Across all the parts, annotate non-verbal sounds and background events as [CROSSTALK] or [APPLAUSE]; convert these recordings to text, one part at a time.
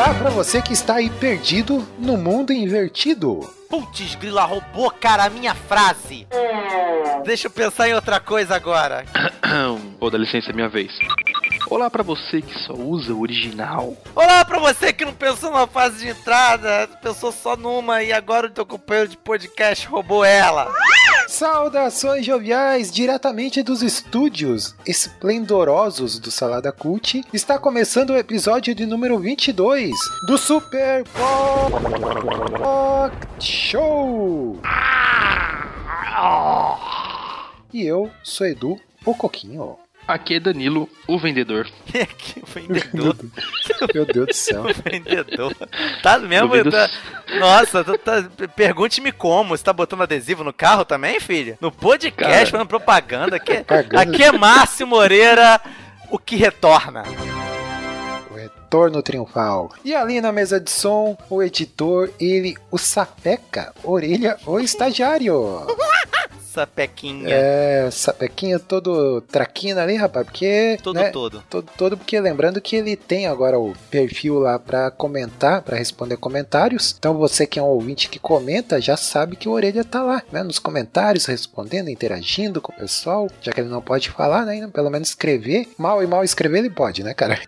Olá pra você que está aí perdido no mundo invertido. Putz, grila roubou, cara, a minha frase. Deixa eu pensar em outra coisa agora. [COUGHS] Vou dar licença, é minha vez. Olá pra você que só usa o original. Olá pra você que não pensou numa fase de entrada, pensou só numa e agora o teu companheiro de podcast roubou ela. Saudações joviais diretamente dos estúdios esplendorosos do Salada Cult. Está começando o episódio de número 22 do Super Pop Show. E eu sou Edu, o Coquinho. Aqui é Danilo, o vendedor. [LAUGHS] que vendedor. [LAUGHS] Meu Deus do céu. [LAUGHS] vendedor. Tá mesmo? Vendo- Tá... Nossa, tu tá... pergunte-me como. Você tá botando adesivo no carro também, filho? No podcast, Cara. fazendo propaganda. Aqui, Propaganda. aqui é Márcio Moreira, o que retorna. O retorno triunfal. E ali na mesa de som, o editor, ele, o Sapeca, orelha, o estagiário. Sapequinha. É, Sapequinha todo traquina ali, rapaz, porque. Todo, né, todo. todo, todo, porque lembrando que ele tem agora o perfil lá pra comentar, pra responder comentários. Então você que é um ouvinte que comenta, já sabe que o Orelha tá lá, né? Nos comentários, respondendo, interagindo com o pessoal. Já que ele não pode falar, né? Pelo menos escrever. Mal e mal escrever ele pode, né, cara?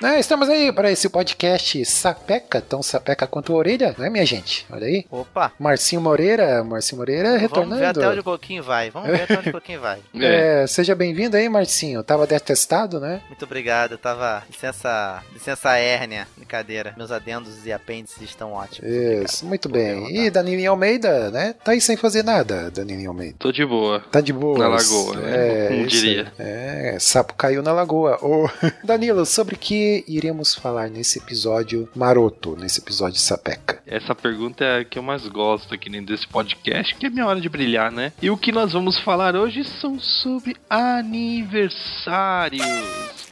Né, estamos aí para esse podcast Sapeca, tão Sapeca quanto a Orelha, né, minha gente? Olha aí. Opa. Marcinho Moreira, Marcinho Moreira Vamos retornando. ver até onde o Coquinho vai. Vamos ver até onde o Coquinho vai. [LAUGHS] É, seja bem-vindo aí, Marcinho. Tava detestado, né? Muito obrigado, eu tava. Licença. Licença hérnia, brincadeira. Meus adendos e apêndices estão ótimos. Isso, muito bem. E Danilinho Almeida, né? Tá aí sem fazer nada, Danilinho Almeida. Tô de boa. Tá de boa. Na lagoa, né? Como [LAUGHS] isso diria. É, sapo caiu na lagoa. Ô, [LAUGHS] Danilo, sobre que iremos falar nesse episódio maroto, nesse episódio sapeca? Essa pergunta é a que eu mais gosto aqui dentro desse podcast, que é minha hora de brilhar, né? E o que nós vamos falar hoje são sobre aniversários.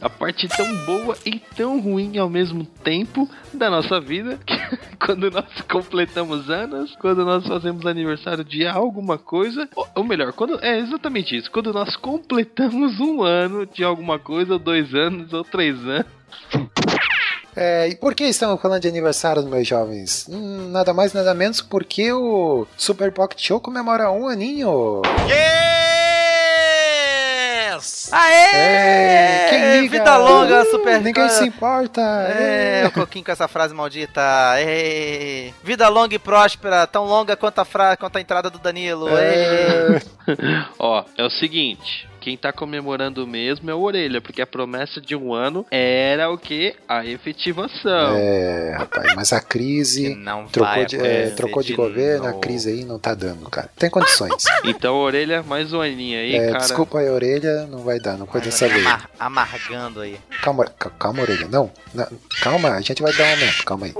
A parte tão boa e tão ruim ao mesmo tempo da nossa vida, [LAUGHS] quando nós completamos anos, quando nós fazemos aniversário de alguma coisa, ou, ou melhor, quando é exatamente isso, quando nós completamos um ano de alguma coisa, ou dois anos, ou três anos. É, e por que estamos falando de aniversários, meus jovens? Hum, nada mais, nada menos porque o Super Pocket Show comemora um aninho. Yes! Aê! É, quem liga? Vida longa, super. Ninguém se importa. É, o Coquinho com essa frase maldita. Ê, vida longa e próspera, tão longa quanto a, fra... quanto a entrada do Danilo. É, [LAUGHS] Ó, é o seguinte. Quem tá comemorando mesmo é o Orelha, porque a promessa de um ano era o quê? A efetivação. é, rapaz, mas a Que crise não trocou de, é, trocou de governo, a novo. crise aí não tá dando, cara. Tem condições. Então, Orelha, mais um aninho aí, É, cara. desculpa aí, orelha, não vai dar, não pode vez. amar- amargando aí. Calma, ca- calma, orelha, não, não, Calma, a gente vai dar um aumento, calma aí.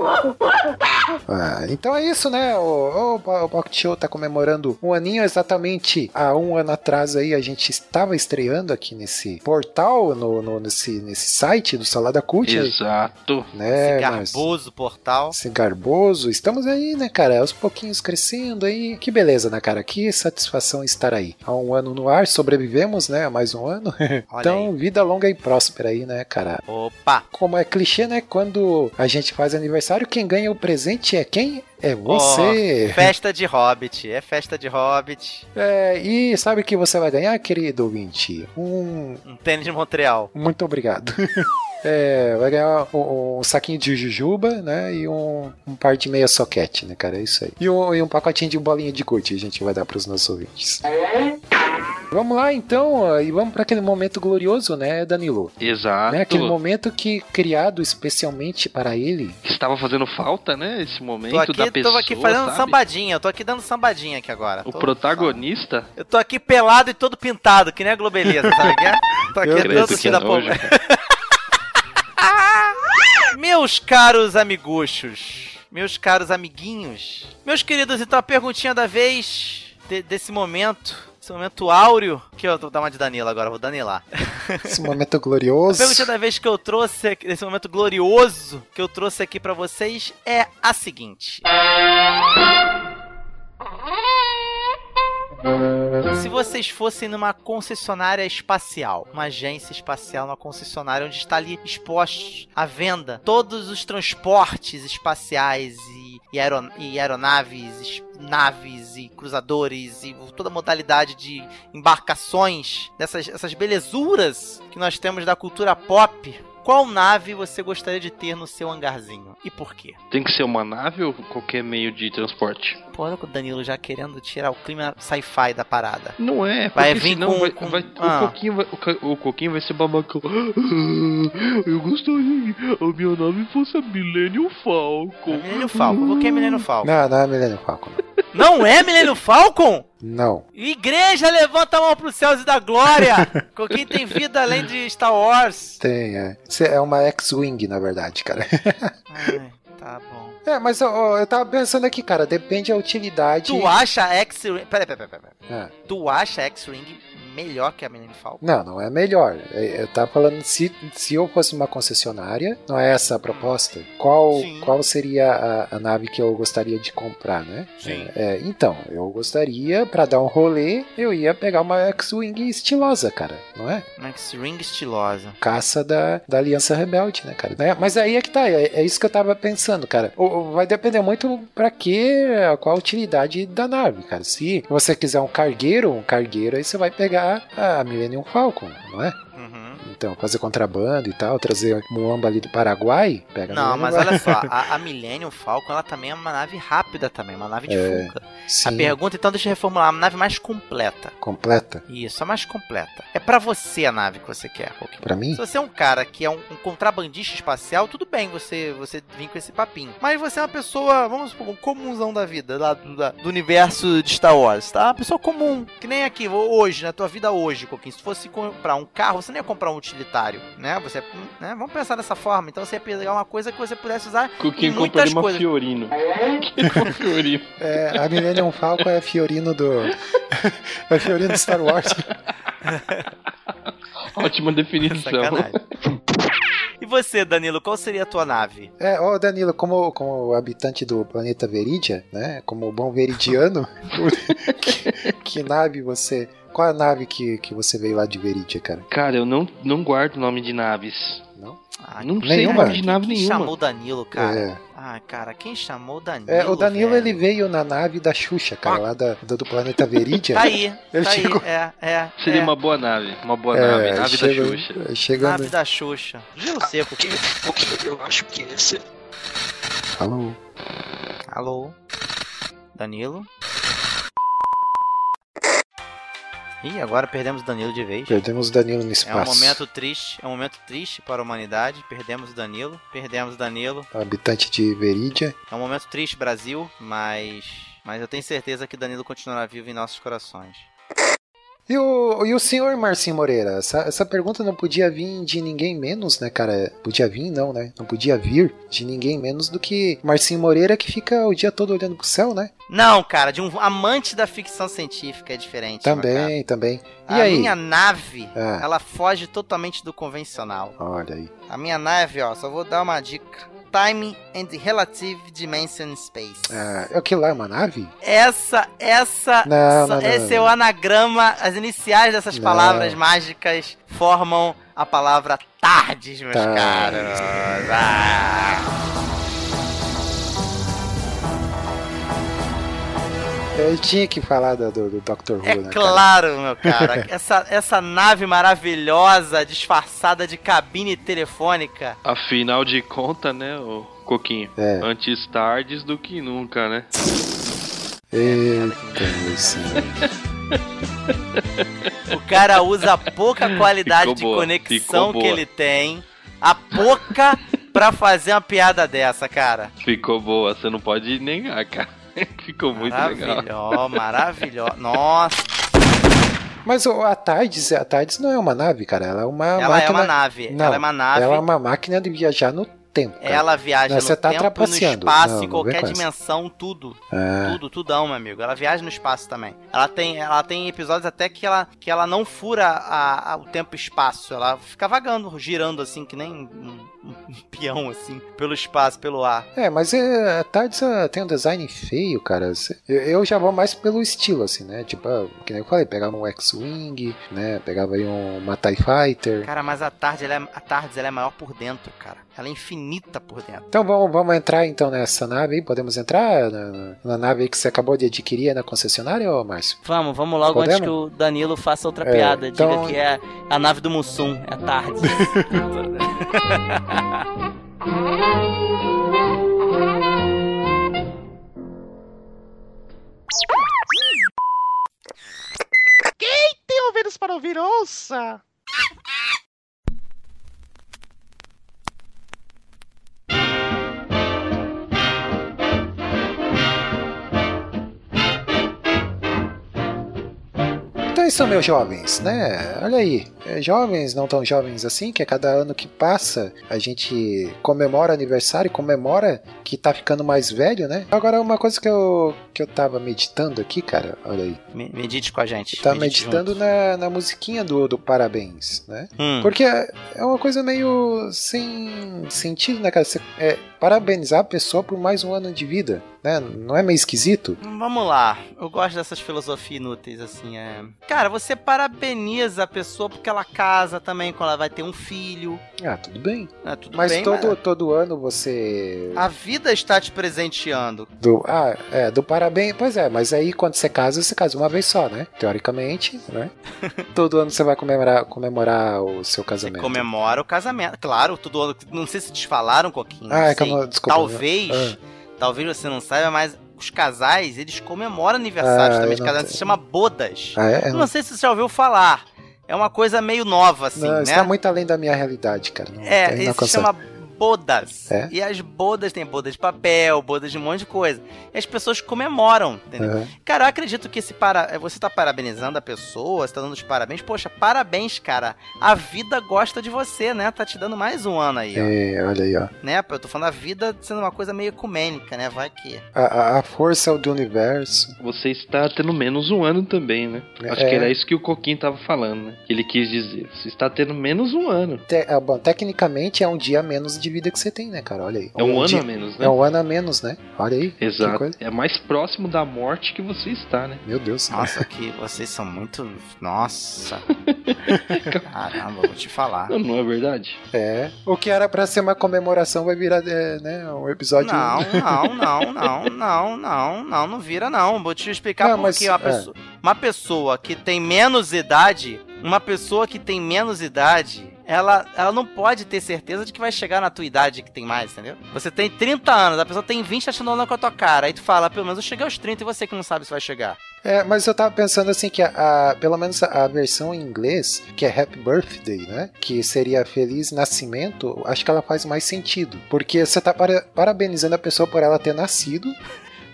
Ah, então é isso, né? O, o, o Pocket Show tá comemorando um aninho exatamente há um ano atrás aí. A gente estava estreando aqui nesse portal, no, no- nesse, nesse site do Salada Cult. aí, Exato. Né, Esse mas- garboso portal. Esse garboso, estamos aí, né, cara? Aos pouquinhos crescendo aí. Que beleza, né, cara? Que satisfação estar aí. Há um ano no ar, sobrevivemos, né? A mais um ano. [LAUGHS] Olha então, aí. vida longa e próspera aí, né, cara? Opa! Como é clichê, né? Quando a gente faz aniversário, quem ganha o presente é quem? É você. Festa de Hobbit. É festa de Hobbit. É, e sabe o que você vai ganhar, querido ouvinte? Um. Um tênis de Montreal. Muito obrigado. [LAUGHS] É, vai ganhar um, um saquinho de jujuba, né? E um, um par de meia soquete, né, cara? É isso aí. E um, e um pacotinho de bolinha de gude a gente vai dar pros nossos ouvintes. Vamos lá então, e vamos para aquele momento glorioso, né, Danilo? Exato. Né, aquele momento que criado especialmente para ele. Que estava fazendo falta, né? Esse momento Tô aqui, da pessoa, tô aqui fazendo sabe? sambadinha. Eu tô aqui dando sambadinha aqui agora. O Tô- protagonista. Eu tô aqui pelado e todo pintado, que nem a Globeleza, sabe? o que é? [LAUGHS] Tô aqui Eu todo que da nojo. [LAUGHS] Meus caros amiguchos, meus caros amiguinhos, meus queridos, então a perguntinha da vez de- desse momento, esse momento áureo, que eu vou dar uma de Danilo agora, vou danilar. [LAUGHS] Esse momento glorioso. A pergunta da vez que eu trouxe, aqui- desse momento glorioso que eu trouxe aqui pra vocês é a seguinte. Se vocês fossem numa concessionária espacial, uma agência espacial, uma concessionária onde está ali expostos à venda todos os transportes espaciais e, e, aeron- e aeronaves, es- naves e cruzadores e toda modalidade de embarcações, dessas essas belezuras que nós temos da cultura pop, qual nave você gostaria de ter no seu hangarzinho? E por quê? Tem que ser uma nave ou qualquer meio de transporte? Pô, olha o Danilo já querendo tirar o clima sci-fi da parada. Não é, Vai vir senão com- vai, com- vai- ah. o, coquinho vai, o, o coquinho vai ser babacão. Eu gostaria que a minha nave fosse a Millennium Falcon. É Milênio Falcon. Por que Milênio Falcon? Não, não é Millennium Falcon. Não é Milênio Falcon? Não. Igreja, levanta a mão pros céus e da glória! Quem tem vida além de Star Wars? Tem, é. É uma X-Wing, na verdade, cara. Ai, tá bom. É, mas ó, eu tava pensando aqui, cara, depende da utilidade. Tu acha a X-Wing... Peraí, peraí, peraí. peraí. Ah, Tu acha X-Wing melhor que a Millennium Falcon? não, não é melhor. É, Eu tava falando se, se eu fosse uma concessionária, não é essa a proposta. Qual, Sim. qual seria a, a nave que eu gostaria de comprar, né? Sim. É, então, eu gostaria, pra dar um rolê, eu ia pegar uma X-Wing estilosa, cara, não é? Uma X-Wing estilosa. caça da, da Aliança Rebelde, né, cara? Né? Mas aí é que tá, é, é isso que eu tava pensando, cara. O- vai depender muito pra que, qual a utilidade da nave, cara. Se você quiser um cargueiro, um cargueiro, aí você vai pegar a Millennium Falcon, não é? Então, fazer contrabando e tal, trazer Muamba ali do Paraguai, pega Não, mas olha só, a, a Millennium Falcon, ela também é uma nave rápida também, uma nave de É, fuga. Sim, A pergunta, então, deixa eu reformular, uma nave mais completa. completa. Isso, a mais completa. É pra você a nave que você quer, Pokémon. Pra mim? Se você é um cara que é um, um contrabandista espacial, tudo bem você você vir com esse papinho. Mas você é uma pessoa, vamos supor, um comunzão da vida, lá do, da- do universo de Star Wars, tá? Uma pessoa comum. Que nem aqui, hoje, na tua vida hoje, Coquinho. Se fosse comprar um carro, você não ia comprar um utilitário, né? Você, né? Vamos pensar dessa forma. Então você ia pegar uma coisa que você pudesse usar Coquinho em muitas compraria uma coisas. Fiorino. [LAUGHS] uma Fiorino. É, a Millennium Falcon é Fiorino do. é Fiorino do Star Wars. Ótima definição. Sacanagem. E você, Danilo, qual seria a tua nave? É, ó, Danilo, como, como habitante do planeta Veridia, né? Como bom veridiano, [LAUGHS] [LAUGHS] que, que nave você. Qual a nave que, que você veio lá de Veridia, cara? Cara, eu não, não guardo nome de naves. Não? Ah, Não quem- sei Nenhuma? nave quem nenhuma. chamou o Danilo, cara? É. Ah, cara, quem chamou o Danilo? É, o Danilo velho? ele veio na nave da Xuxa, cara, lá da, do, do planeta Veridia. Tá aí, [LAUGHS] Ele tá chegou- aí, é, é. Seria é. uma boa nave. Uma boa É, nave. Nave da chega- Xuxa. Chegando. Nave da Xuxa. Gelo seco. Eu acho que esse. Falou. Alô? Danilo? Ih, agora perdemos o Danilo de vez. Perdemos o Danilo no É um espaço. momento triste, é um momento triste para a humanidade. Perdemos o Danilo, perdemos o Danilo. Habitante de Veridia. É um momento triste, Brasil, mas. Mas eu tenho certeza que Danilo continuará vivo em nossos corações. E o, e o senhor Marcinho Moreira? Essa, essa pergunta não podia vir de ninguém menos, né, cara? Podia vir, não, né? Não podia vir de ninguém menos do que Marcinho Moreira, que fica o dia todo olhando pro céu, né? Não, cara, de um amante da ficção científica é diferente. Também, também. E A aí? minha nave, Ah. ela foge totalmente do convencional. Olha aí. A minha nave, ó, só vou dar uma dica. Time and Relative Dimension Space. Ah, é o que lá? É uma nave? Essa, essa, Não, essa- não, esse não. é o anagrama, as iniciais dessas palavras mágicas formam a palavra tardes, meus Tardes. caros. Ah. Eu tinha que falar do, do, do Dr. Who, É né, cara? claro, meu [LAUGHS] cara. Essa, essa nave maravilhosa, disfarçada de cabine telefônica. Afinal de contas, né, o Coquinho? É. Antes tardes do que nunca, né? Eita, meu senhor. [LAUGHS] O cara usa a pouca qualidade Ficou de boa, conexão ficou que boa. ele tem, a pouca pra fazer uma piada dessa, cara. Ficou boa, você não pode negar, cara. [LAUGHS] Ficou muito legal. Maravilhoso, maravilhoso. Nossa, Mas o- a TARDIS, a TARDIS não é uma nave, cara. Ela é uma ela máquina... é uma nave. Não, ela é uma nave. Ela é uma máquina de viajar no tempo. cara. Ela viaja Não, no você tá tempo e no espaço, Não, em qualquer dimensão, tudo. É. Tudo, tudão, meu amigo. Ela viaja no espaço também. Ela tem, ela tem episódios até que ela, que ela não fura a- a- o tempo e espaço. Ela fica vagando, girando assim, que nem um, [LAUGHS] peão, assim, pelo espaço, pelo ar. É, mas é, a Tardes ah, tem um design feio, cara. Eu, eu já vou mais pelo estilo, assim, né? Tipo, ah, que nem eu falei, pegava um X-Wing, né? Pegava aí um, uma TIE Fighter. Cara, mas a tarde, ela é, a tarde ela é maior por dentro, cara. Ela é infinita por dentro. Então vamos, vamos entrar então nessa nave aí? Podemos entrar na, na- na nave aí que você acabou de adquirir na concessionária, ô Márcio? Vamos, vamos logo Podemos? antes que o Danilo faça outra É, piada. então- Diga que é a nave do Mussum, é tarde. [LAUGHS] [LAUGHS] Tem ouvidos para ouvir, ouça! Isso, meus jovens, né? Olha aí, é, jovens, não tão jovens assim, que a cada ano que passa a gente comemora aniversário, comemora que tá ficando mais velho, né? Agora, uma coisa que eu, que eu tava meditando aqui, cara, olha aí. Me- Medite com a gente. Tá medite meditando na, na musiquinha do, do parabéns, né? Hum. Porque é é uma coisa meio sem sentido, né, cara? Você, é, parabenizar a pessoa por mais um ano de vida, né? Não é meio esquisito? Vamos lá, eu gosto dessas filosofias inúteis, assim, é... Cara, você parabeniza a pessoa porque ela casa também, quando ela vai ter um filho, Ah, tudo bem. né? Tudo Mas bem, todo, mas todo ano você. a vida está te presenteando. Do, ah, é, do parabéns. Pois é, mas aí quando você casa, você casa uma vez só, né? Teoricamente, né? [LAUGHS] todo ano você vai comemorar, comemorar o seu Você casamento. comemora o casamento. Claro, todo ano. Não sei se te falaram, Coquinho. Ah, é não- desculpa, Talvez, Ah. talvez você não saiba, mas os casais, eles comemoram aniversários Ah, também de não te- Se chama bodas. Ah, é? Eu não sei se você já ouviu falar. É uma coisa meio nova, assim, não, né? isso tá muito além da minha realidade, cara. Não, É, não isso se chama bodas. É? E as bodas tem bodas de papel, bodas de um monte de coisa. E as pessoas comemoram, entendeu? Aham. Cara, eu acredito que esse para... é, você tá parabenizando a pessoa, você tá dando os parabéns. Poxa, parabéns, cara. A vida gosta de você, né? Tá te dando mais um ano aí, ó. É, olha aí, ó. Né? Eu tô falando a vida sendo uma coisa meio ecumênica, né? Vai que... A, a- força do universo. Você está tendo menos um ano também, né? Acho É. que era isso que o Coquinho tava falando, né? Que ele quis dizer. Você está tendo menos um ano. Te- ah, bom, tecnicamente é um dia menos de vida que você tem, né, cara? Olha aí. É um, ano dia- a menos, né? É um ano a menos, né? Olha aí. Exato. É mais próximo da morte que você está, né? Meu Deus. Nossa, que vocês são muito... Nossa. [LAUGHS] Caramba, vou te falar. Não, não é verdade? É. O que era pra ser uma comemoração vai virar, é, né, um episódio. Não, não, [LAUGHS] não, não, não, não, não, não vira não. Vou te explicar Não, por mas, que uma é. pessoa, uma pessoa que tem menos idade, uma pessoa que tem menos idade, ela, ela não pode ter certeza de que vai chegar na tua idade que tem mais, entendeu? Você tem 30 anos, a pessoa tem 20 tá tirando onda com a tua cara, aí tu fala, pelo menos eu cheguei aos 30 e você que não sabe se vai chegar. É, mas eu tava pensando assim que a, a- pelo menos a versão em inglês, que é Happy Birthday, né? Que seria Feliz Nascimento, acho que ela faz mais sentido. Porque você tá para- parabenizando a pessoa por ela ter nascido.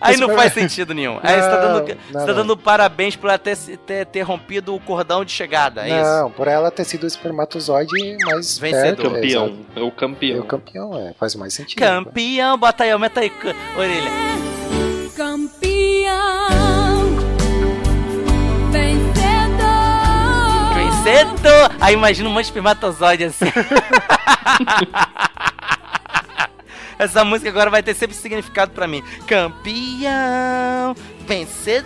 Aí não faz [LAUGHS] sentido nenhum. Aí você tá dando, Não, você não, tá não. dando parabéns por ela ter, ter, ter rompido o cordão de chegada, é isso? Não, por ela ter sido o espermatozoide mais Vencedor. perto. é, Campeão. É o É campeão. o campeão, é, faz mais sentido. Campeão, bota aí, aumenta aí, orelha. Campeão, vencedor. Vencedor! Aí imagina um monte de espermatozoide assim. [LAUGHS] Essa música agora vai ter sempre significado pra mim. Campeão, vencedor.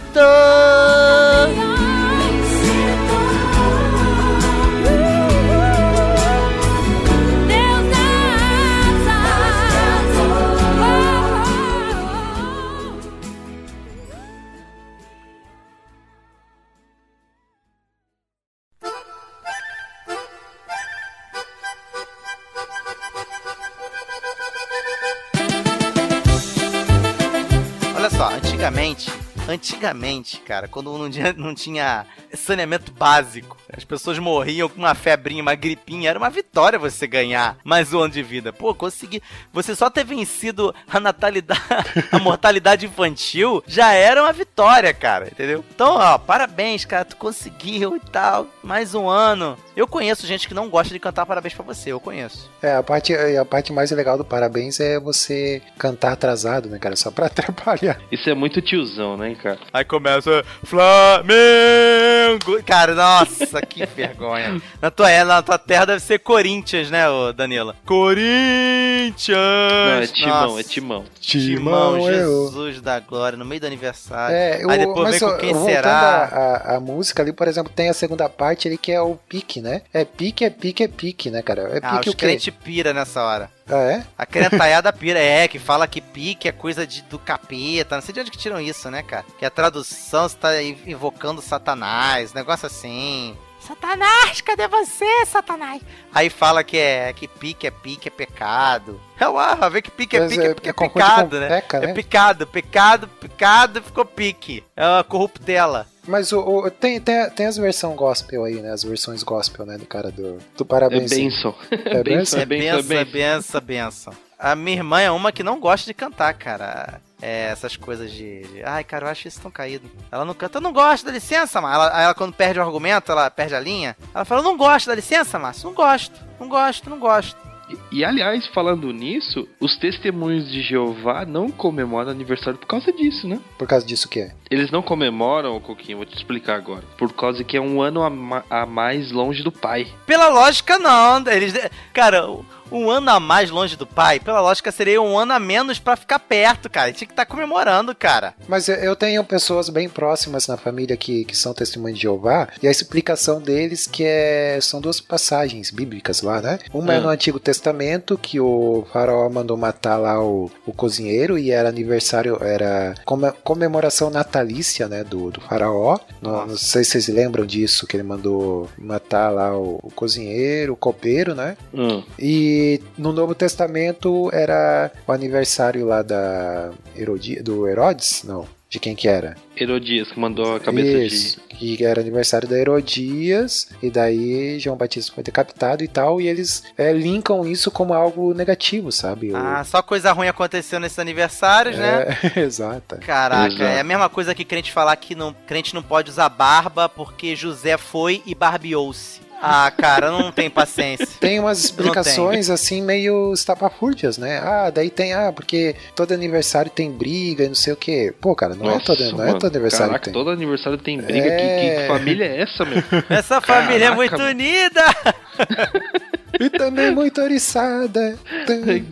Antigamente cara, quando não tinha, não tinha saneamento básico, as pessoas morriam com uma febrinha, uma gripinha, era uma vitória você ganhar mais um ano de vida. Pô, consegui. Você só ter vencido a natalidade, [LAUGHS] a mortalidade infantil, já era uma vitória, cara, entendeu? Então, ó, parabéns, cara, tu conseguiu e tal. Mais um ano. Eu conheço gente que não gosta de cantar parabéns pra você, eu conheço. É, a parte, a parte mais legal do parabéns é você cantar atrasado, né, cara? Só pra [LAUGHS] atrapalhar. Isso é muito tiozão, né, cara? Aí começa Flamengo. Cara, nossa, que [LAUGHS] vergonha. Na tua, é, na tua terra deve ser Corinthians, né, ô Danila? Corinthians. Não, é timão, Nossa. é timão. Timão, eu. Jesus da glória, no meio do aniversário. É, Aí o- depois vem com quem será. A, a, a música ali, por exemplo, tem a segunda parte ali que é o pique, né? É pique, é pique, é pique, né, cara? É Ah, pique os o quê? crentes pira nessa hora. Ah, é? A crentaiada pira, é, que fala que pique é coisa de, do capeta. Não sei de onde que tiram isso, né, cara? Que a tradução está invocando Satanás, negócio assim. Satanás, cadê você, Satanás? Aí fala que é que pique é pique, é pecado. É lá, vê que pique é pique, é, pique, é confunde pecado, né? peca, É né? pecado, pecado, pecado, ficou pique. É uma corruptela. Mas o, o- tem, tem, tem as versões gospel aí, né? As versões gospel, né? Do cara do, do É parabéns. benção. [LAUGHS] É benção? É benção, é benção, é benção, é benção. benção. A minha irmã é uma que não gosta de cantar, cara. É, essas coisas de, de- Ai, cara, eu acho isso tão caído. Ela não canta, eu não gosto, dá licença, Márcio. Ela, ela, quando perde o argumento, ela perde a linha. Ela fala, eu não gosto, dá licença, Márcio. Não gosto, não gosto, não gosto. E, e, aliás, falando nisso, os testemunhos de Jeová não comemoram aniversário por causa disso, né? Por causa disso o quê? Eles não comemoram, Coquinho, vou te explicar agora. Por causa que é um ano a, ma- a mais longe do pai. Pela lógica, não. Eles, cara, um ano a mais longe do pai, pela lógica, seria um ano a menos pra ficar perto, cara. Tinha que estar comemorando, cara. Mas eu- tenho pessoas bem próximas na família que, que são testemunhas de Jeová, e a explicação deles que é, são duas passagens bíblicas lá, né? Uma é Ah. no Antigo Testamento, que o faraó mandou matar lá o, o cozinheiro, e era aniversário, era come- comemoração natalícia, né, do, do faraó. Não, não sei se vocês lembram disso, que ele mandou matar lá o, o cozinheiro, o copeiro, né? Hum. E no Novo Testamento era o aniversário lá da Herodi do Herodes? Não. De quem que era? Herodias, que mandou a cabeça Isso, que era aniversário da Herodias, e daí João Batista foi decapitado e tal, e eles é, linkam isso como algo negativo, sabe? O- Ah, só coisa ruim aconteceu nesses aniversários, né? é, [LAUGHS] exato. Caraca, Exato. é a mesma coisa que crente falar que não, crente não pode usar barba porque José foi e barbeou-se. Ah, cara, eu não tenho paciência. Tem umas explicações assim meio estapafúrdias, né? Ah, daí tem, ah, porque todo aniversário tem briga e não sei o quê. Pô, cara, não, é, todo, não é todo aniversário Caraca, que tem. todo aniversário tem briga. É. Que, que família é essa, meu? [LAUGHS] Essa família é muito mano. unida. [LAUGHS] E também muito oriçada.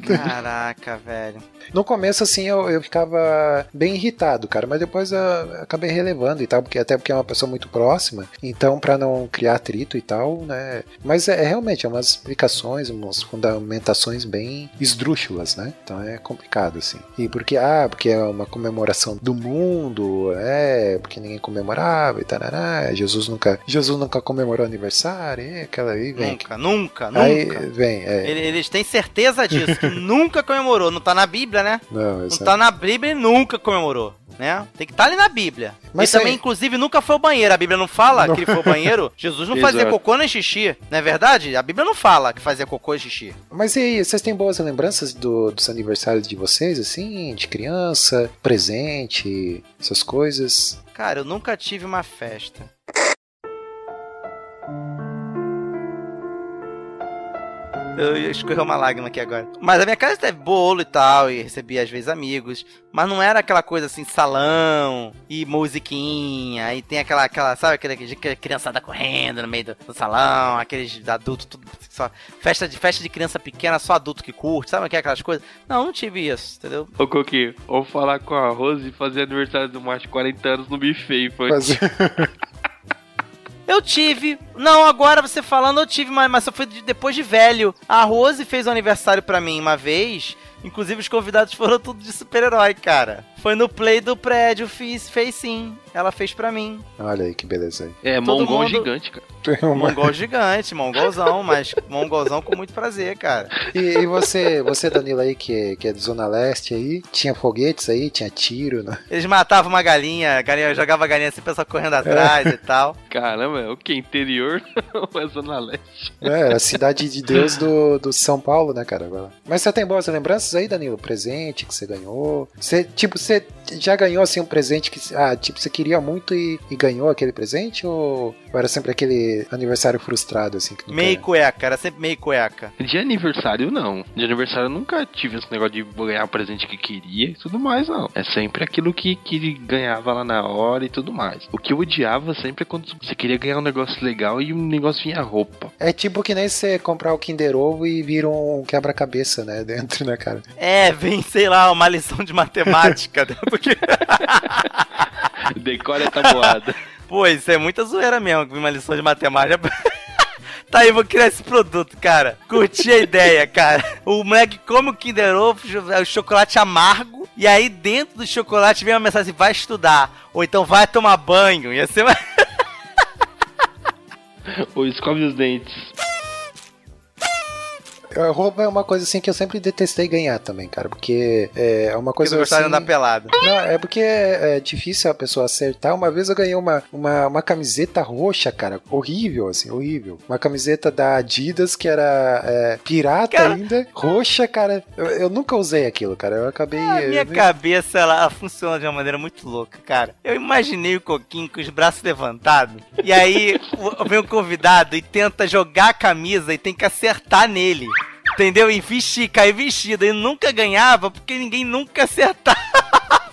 Caraca, velho. No começo, assim, eu, eu ficava bem irritado, cara, mas depois eu acabei relevando e tal, porque até porque é uma pessoa muito próxima, então pra não criar atrito e tal, né? Mas é, é realmente é umas explicações, umas fundamentações bem esdrúxulas, né? Então é complicado, assim. E porque, ah, porque é uma comemoração do mundo, é, porque ninguém comemorava e tarará, Jesus nunca, Jesus nunca comemorou aniversário, e aquela aí vem. Nunca, nunca, nunca. Aí vem, é. Ele- Eles têm certeza disso, que [LAUGHS] nunca comemorou. Não tá na Bíblia, né? Não, Não tá na Bíblia e nunca comemorou, né? Tem que estar ali na Bíblia. Mas ele também, aí- inclusive, nunca foi ao banheiro. A Bíblia não fala que ele foi ao banheiro. [LAUGHS] Jesus não fazia cocô nem xixi, não é verdade? A Bíblia não fala que fazia cocô e xixi. Mas e aí, vocês têm boas lembranças do- dos aniversários de vocês, assim? De criança, presente, essas coisas? Cara, eu nunca tive uma festa. Eu ia escorrer uma lágrima aqui agora. Mas a minha casa teve bolo e tal, e recebia às vezes amigos. Mas não era aquela coisa assim, salão e musiquinha. E tem aquela, aquela sabe, aquela, aquela criançada correndo no meio do, do salão, aqueles adultos, tudo. Só, festa, de, festa de criança pequena, só adulto que curte, sabe que é aquelas coisas? Não, não tive isso, entendeu? Ô, Coquinho, vou falar com a Rose e fazer aniversário do macho de 40 anos no buffet. Foi. Fazer- [LAUGHS] Eu tive. Não, agora você falando, eu tive, mas, mas só foi de- depois de velho. A Rose fez um aniversário pra mim uma vez. Inclusive, os convidados foram tudo de super-herói, cara. Foi no play do prédio, fiz, fez sim. Ela fez pra mim. Olha aí que beleza aí. É, Todo mongol mundo- gigante, cara. Mongol gigante, mongolzão, mas mongolzão com muito prazer, cara. E, e você, você, Danilo aí, que é, que é de Zona Leste aí, tinha foguetes aí, tinha tiro, né? Eles matavam uma galinha, galinha jogava a galinha assim, pessoal correndo atrás e tal. Caramba, é o que? Interior [LAUGHS] ou é Zona Leste? É, era a cidade de Deus do, do São Paulo, né, cara? agora. Mas você tem boas lembranças aí, Danilo? Presente que você ganhou? Você, tipo, você って já ganhou, assim, um presente que, ah, tipo, você queria muito e, e ganhou aquele presente? Ou, ou era sempre aquele aniversário frustrado, assim? Que nunca- Meio cueca, era sempre meio cueca. De aniversário, não. De aniversário eu nunca tive esse negócio de ganhar o presente que queria e tudo mais, não. É sempre aquilo que, que ganhava lá na hora e tudo mais. O que eu odiava sempre é quando você queria ganhar um negócio legal e o negócio vinha roupa. É tipo que nem você comprar o Kinder Ovo e vira um quebra-cabeça, né, dentro, né, cara? É, vem, sei lá, uma lição de matemática. [LAUGHS] Porque, [LAUGHS] Decore a tabuada. pô, isso é muita zoeira mesmo, uma lição de matemática. [LAUGHS] Tá aí, vou criar esse produto, cara. Curti a ideia, cara. O moleque come o Kinder Ovo, o chocolate amargo, e aí dentro do chocolate vem uma mensagem assim, vai estudar, ou então vai tomar banho. Ia ser uma... [LAUGHS] Ou escove os dentes. A roupa é uma coisa assim que eu sempre detestei ganhar também, cara, porque é uma Porque coisa eu de assim... andar pelado. Não, é porque é difícil a pessoa acertar. Uma vez eu ganhei uma, uma, uma camiseta roxa, cara. Horrível, assim, horrível. Uma camiseta da Adidas que era é, pirata Cara. ainda, roxa, cara. Eu, eu nunca usei aquilo, cara. Eu acabei. A eu minha nem- cabeça, ela, ela funciona de uma maneira muito louca, cara. Eu imaginei o Coquinho com os braços levantados, e aí o- vem um convidado e tenta jogar a camisa e tem que acertar nele. Entendeu? E vestir, cair vestido. E nunca ganhava porque ninguém nunca acertava. [LAUGHS]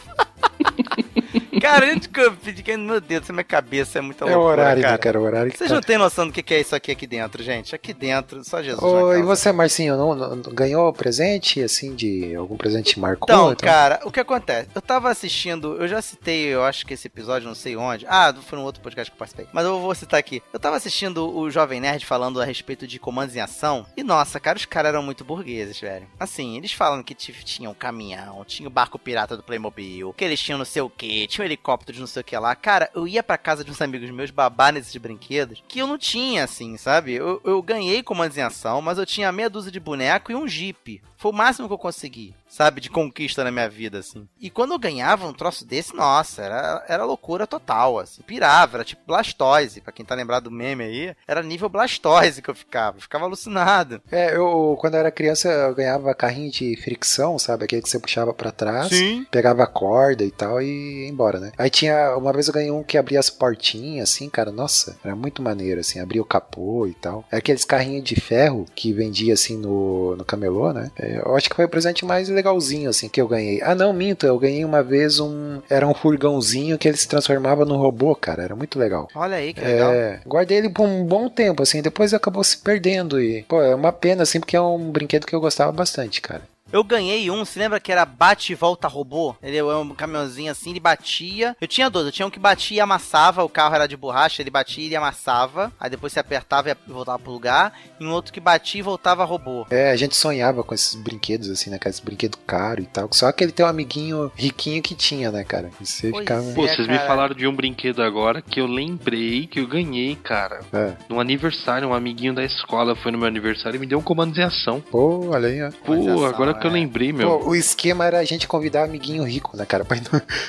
Cara, antes que eu pedi, meu Deus, essa minha cabeça é muito É o loucura, horário, cara. né, cara? O horário Vocês tá- não têm noção do que é isso aqui aqui dentro, gente. Aqui dentro, só Jesus. Na e você, Marcinho, não, não- ganhou presente, assim, de algum presente marcou? Então, cara, o que acontece? Eu tava assistindo, eu já citei, eu acho que esse episódio, não sei onde. Ah, foi num outro podcast que eu participei. Mas eu vou citar aqui. Eu tava assistindo o Jovem Nerd falando a respeito de comandos em ação. E nossa, cara, os caras eram muito burgueses, velho. Assim, eles falam que t- tinha um caminhão, tinha o barco pirata do Playmobil, que eles tinham não sei o que, tinha helicóptero de não sei o que lá. Cara, eu ia pra casa de uns amigos meus babar nesses brinquedos que eu não tinha, assim, sabe? Eu, eu ganhei comandos em ação, mas eu tinha meia dúzia de boneco e um Jeep. Foi o máximo que eu consegui, sabe? De conquista na minha vida, assim. E quando eu ganhava um troço desse, nossa, era, era loucura total, assim. Pirava, era tipo Blastoise. Pra quem tá lembrado do meme aí, era nível Blastoise que eu ficava. Eu ficava alucinado. É, eu, quando eu era criança, eu ganhava carrinho de fricção, sabe? Aquele que você puxava pra trás. Sim. Pegava a corda e tal e ia embora, né? Aí tinha. Uma vez eu ganhei um que abria as portinhas, assim, cara. Nossa, era muito maneiro, assim. Abria o capô e tal. Era aqueles carrinhos de ferro que vendia, assim, no, no camelô, né? É, eu acho que foi o presente mais legalzinho, assim, que eu ganhei. Ah, não, minto. Eu ganhei uma vez um. Era um furgãozinho que ele se transformava no robô, cara. Era muito legal. Olha aí, que legal. É, guardei ele por um bom tempo, assim, depois acabou se perdendo e, pô, é uma pena, assim, porque é um brinquedo que eu gostava bastante, cara. Eu ganhei um, se lembra que era bate e volta robô? Ele é um caminhãozinho assim, ele batia. Eu tinha dois, eu tinha um que batia e amassava, o carro era de borracha, ele batia e amassava. Aí depois você apertava e voltava pro lugar. E um outro que batia e voltava robô. É, a gente sonhava com esses brinquedos, assim, né, cara, esse brinquedo caro e tal, só que ele tem um amiguinho riquinho que tinha, né, cara, e você Pois ficava... é. Pô, vocês me cara. falaram de um brinquedo agora que eu lembrei que eu ganhei, cara. É. No aniversário, um amiguinho da escola foi no meu aniversário e me deu um comando de ação. Pô, olha aí, ó. Pô, ação, agora que eu é. lembrei, meu. Pô, o esquema era a gente convidar amiguinho rico, né, cara, pra.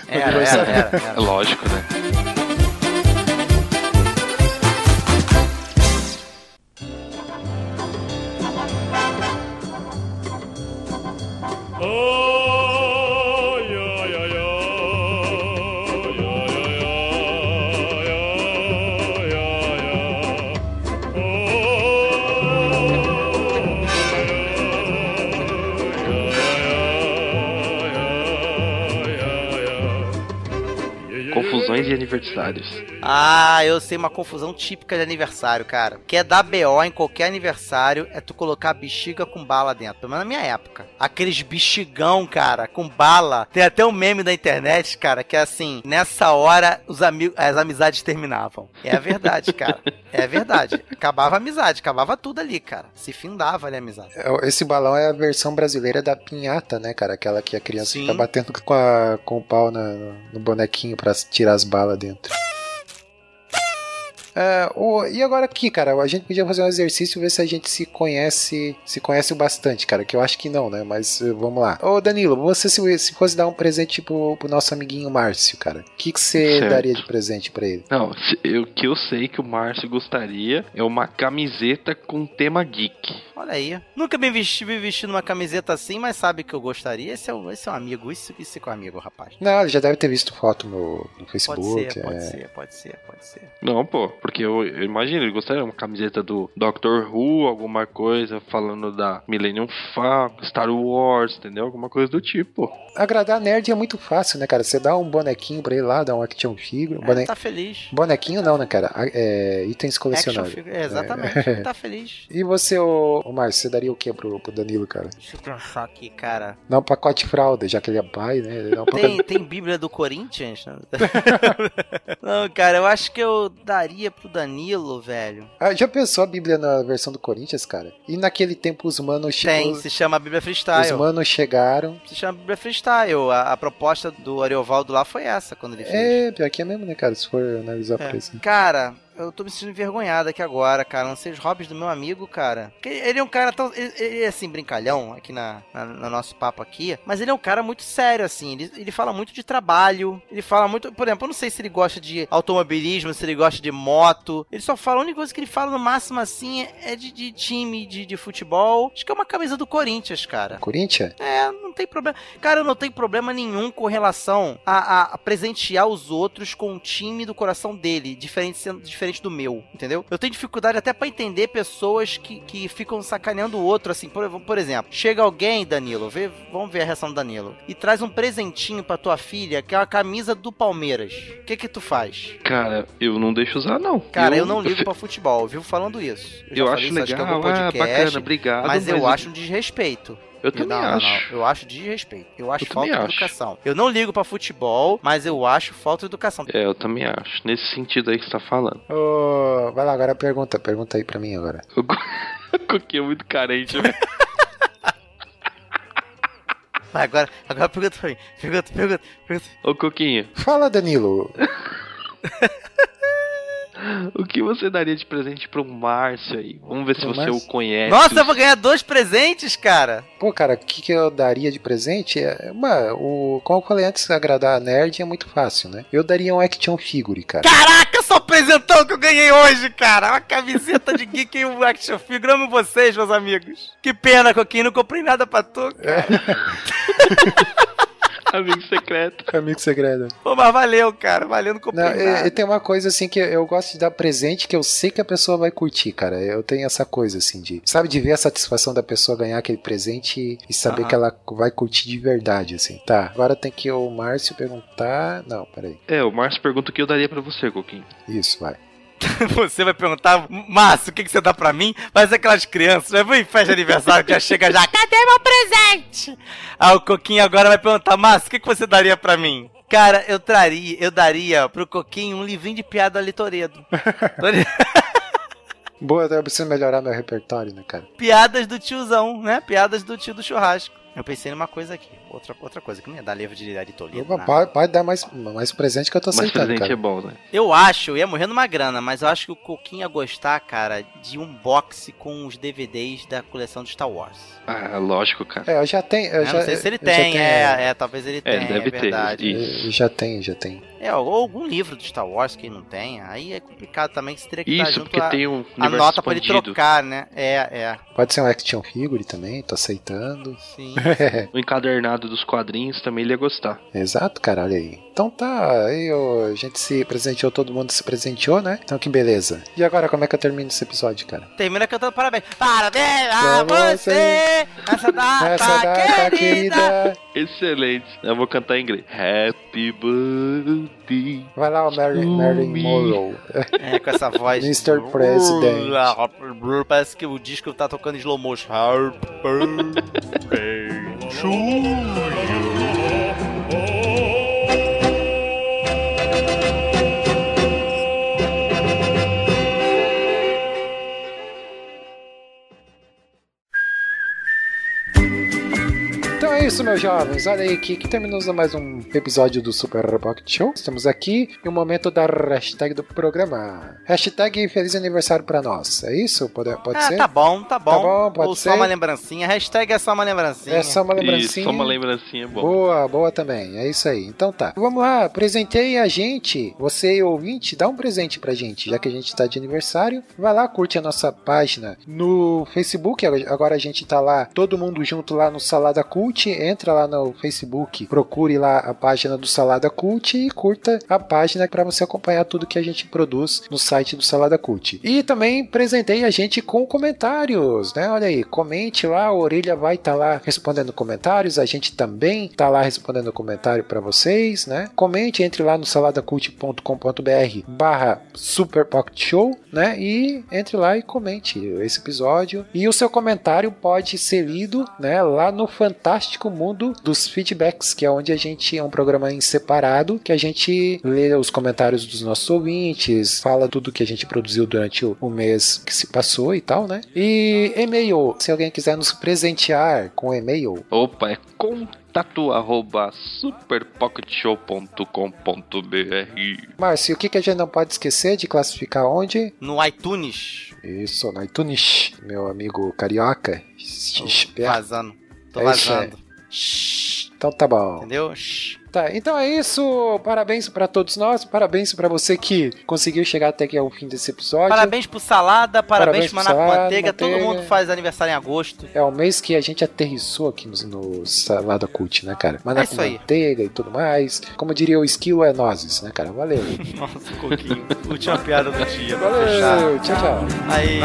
Era, [LAUGHS] era, era. É era. lógico, né? Aniversários. Ah, eu sei uma confusão típica de aniversário, cara. Que é dar BO em qualquer aniversário é tu colocar bexiga com bala dentro. Pelo menos na minha época. Aqueles bexigão, cara, com bala. Tem até um meme da internet, cara, que é assim: nessa hora os as amizades terminavam. É a verdade, cara. [LAUGHS] É verdade. Acabava a amizade, acabava tudo ali, cara. Se findava ali a amizade. É, Esse balão é a versão brasileira da pinhata, né, cara? Aquela que a criança Sim. fica batendo com, a- com o pau na- no bonequinho pra tirar as balas dentro. É, o- e agora aqui, cara, a gente podia fazer um exercício e ver se a gente se conhece, se conhece o bastante, cara, que eu acho que não, né? Mas eh, vamos lá. Ô Danilo, você se, se fosse dar um presente pro, pro nosso amiguinho Márcio, cara, o que, que você Certo. daria de presente pra ele? Não, o que eu sei que o Márcio gostaria é uma camiseta com tema geek. Olha aí. Nunca me vesti, me vesti numa camiseta assim, mas sabe que eu gostaria. Esse é, o- esse é um amigo. Isso, isso é um amigo, rapaz. Não, ele já deve ter visto foto no, no Pode Facebook. ser, pode é. ser, pode ser, pode ser. Não, pô, porque eu, eu imagino, ele gostaria de uma camiseta do Doctor Who, alguma coisa falando da Millennium Falcon, Star Wars, entendeu? Alguma coisa do tipo. Agradar nerd é muito fácil, né, cara? Você dá um bonequinho pra ele lá, dá um action figure. É, bone- tá feliz. Bonequinho não, né, cara? É, itens Action colecionáveis. figure, é, exatamente. Tá feliz. [LAUGHS] E você, ô, ô Márcio, você daria o que pro, pro Danilo, cara? Deixa eu pensar aqui, cara. Não, pacote fralda, já que ele é pai, né? Um pacote- Tem, tem Bíblia do Corinthians? Não, [LAUGHS] Não, cara, eu acho que eu daria pro Danilo, velho. Ah, já pensou a Bíblia na versão do Corinthians, cara? E naquele tempo os manos Tem, os- se chama Bíblia Os Freestyle. manos chegaram. Se chama Bíblia Freestyle. A, a proposta do Ariovaldo lá foi essa, quando ele fez. É, pior que é mesmo, né, cara? Se for analisar É. por assim. Cara, eu tô me sentindo envergonhado aqui agora, cara. Não sei os hobbies do meu amigo, cara. Porque ele é um cara tão. Ele, ele é assim, brincalhão aqui na, na- no nosso papo aqui. Mas ele é um cara muito sério, assim. Ele, ele fala muito de trabalho. Ele fala muito. Por exemplo, eu não sei se ele gosta de automobilismo, se ele gosta de moto. Ele só fala. A única coisa que ele fala no máximo, assim, é de, de time de, de futebol. Acho que é uma camisa do Corinthians, cara. Corinthians? É, não tem problema. Cara, eu não tenho problema nenhum com relação a, a- a presentear os outros com um time do coração dele, diferente, sendo, diferente do meu, entendeu? Eu tenho dificuldade até pra entender pessoas que, que ficam sacaneando o outro, assim, por, por exemplo, chega alguém, Danilo, vê, vamos ver a reação do Danilo, e traz um presentinho pra tua filha, que é uma camisa do Palmeiras. O que que tu faz? Cara, eu não deixo usar, não. Cara, eu, não ligo pra futebol, eu vivo falando isso. Eu, já acho falei isso, que legal, algum ah, podcast, bacana, obrigado. mas eu acho um desrespeito. Eu também não, não, acho. não. Eu acho desrespeito. Eu acho Eu falta de acho. educação. Eu não ligo pra futebol, mas eu acho falta de educação. É, eu também acho. Nesse sentido aí que você tá falando. Ô, vai lá, agora pergunta. Pergunta aí pra mim agora. [LAUGHS] O Coquinho é muito carente, velho. [LAUGHS] Vai, agora, agora pergunta pra mim. Pergunta, pergunta, pergunta. Ô, Coquinho, Fala, Danilo. [LAUGHS] [LAUGHS] o que você daria de presente pro Márcio aí? Vamos ver se Pro você Márcio? o conhece. Nossa, eu vou ganhar dois presentes, cara. Pô, cara, o que, que eu daria de presente? É, uma, o, como eu falei antes, agradar a nerd é muito fácil, né? Eu daria um action figure, cara. Caraca, só presentão que eu ganhei hoje, cara. Uma camiseta de geek e um action figure. Amo vocês, meus amigos. Que pena, Coquinho, não comprei nada pra tu. cara. [LAUGHS] Amigo secreto. [LAUGHS] Amigo segredo. Pô, mas valeu, cara. Valeu, não comprei Não, nada. e, e tem uma coisa assim que eu gosto de dar presente que eu sei que a pessoa vai curtir, cara. Eu tenho essa coisa assim de, sabe, de ver a satisfação da pessoa ganhar aquele presente e, e saber que ela vai curtir de verdade, assim. Tá, agora tem que o Márcio perguntar. Não, peraí. É, o Márcio pergunta o que eu daria pra você, Coquinho. Isso, vai. [LAUGHS] Você vai perguntar, Márcio, o que, que você dá pra mim? Vai ser aquelas crianças, já vou em festa de aniversário, já chega já, [LAUGHS] cadê meu presente? Ah, o Coquinho agora vai perguntar, Márcio, o que, que você daria pra mim? Cara, eu traria, eu daria pro Coquinho um livrinho de piada ali Toredo. [LAUGHS] Toredo. Boa, eu preciso melhorar meu repertório, né, cara? Piadas do tiozão, né? Piadas do tio do churrasco. Eu pensei numa coisa aqui, outra, outra coisa, que não ia dar livro de Ari Toledo. Pode, pode dar mais, mais presente que eu tô Mas aceitando, presente cara. é bom, né? Eu acho, eu ia morrer numa grana, mas eu acho que o Coquinho ia gostar, cara, de um box com os DVDs da coleção de Star Wars. Ah, lógico, cara. É, eu já tenho. Eu Eu já, não sei se ele tem, tenho- é, é, talvez ele É, tenha, deve é ter, verdade. isso. eu Já tem, já tem. É, ou algum livro do Star Wars que não tenha, aí é complicado também, que você teria que estar Isso, junto porque a, tem um a nota pra ele trocar, né? É, é, Pode ser um action figure também, tô aceitando. sim. O [LAUGHS] encadernado dos quadrinhos também ele ia gostar. Exato, cara, olha aí. Então tá, aí a gente se presenteou, todo mundo se presenteou, né? Então que beleza. E agora, como é que eu termino esse episódio, cara? Termina cantando parabéns. Parabéns a você nessa data, Essa data querida. querida. Excelente. Eu vou cantar em inglês. Happy birthday. Vai lá, o Mary, Mary Me. Monroe. É, com essa voz. [LAUGHS] Mr. President. Parece que o disco tá tocando em slow motion. Happy birthday to you. Isso, meus jovens. Olha aí que, que terminamos mais um episódio do Super Pocket Show. Estamos aqui em um momento da hashtag do programa. Hashtag Feliz Aniversário pra nós. É isso? Pode, pode Ah, ser? tá bom, tá bom. Tá bom, pode Ou ser. só uma lembrancinha. Hashtag é só uma lembrancinha. É só uma Isso, lembrancinha. só uma lembrancinha boa. Boa, boa também. É isso aí. Então tá. Vamos lá, presenteie a gente. Você, ouvinte, dá um presente pra gente, já que a gente tá de aniversário. Vai lá, curte a nossa página no Facebook. Agora a gente tá lá, todo mundo junto lá no Salada Cult. Entra lá no Facebook, procure lá a página do Salada Cult e curta a página para você acompanhar tudo que a gente produz no site do Salada Cult. E também presenteie a gente com comentários, né? Olha aí, comente lá, a Orelha vai estar lá respondendo comentários, a gente também tá lá respondendo comentário para vocês, né? Comente, entre lá no saladacult.com.br barra Show, né? E entre lá e comente esse episódio. E o seu comentário pode ser lido, né? Lá no Fantástico Mundo dos Feedbacks, que é onde a gente é um programa em separado, que a gente lê os comentários dos nossos ouvintes, fala tudo que a gente produziu durante o, o mês que se passou e tal, né? E e-mail, se alguém quiser nos presentear com e-mail, Opa, é contato arroba superpocketshow.com.br Márcio, o que, que a gente não pode esquecer de classificar onde? No iTunes. Isso, no iTunes, meu amigo carioca. Vazando. Tô É vazando. Então tá bom. Entendeu? Shhh. Tá, então é isso. Parabéns pra todos nós. Parabéns pra você que conseguiu chegar até aqui ao fim desse episódio. Parabéns pro Salada, parabéns, Parabéns pro Maná com Manteiga. Todo Manteiga. mundo faz aniversário em agosto. É o mês que a gente aterrissou aqui no, no Salada Cult, né, cara? Maná É com isso aí. manteiga e tudo mais. Como diria o Esquilo, é nozes, né, cara? Valeu. [LAUGHS] Nossa, Coquinho. Última piada do dia. Valeu. Tchau, tchau. Aí.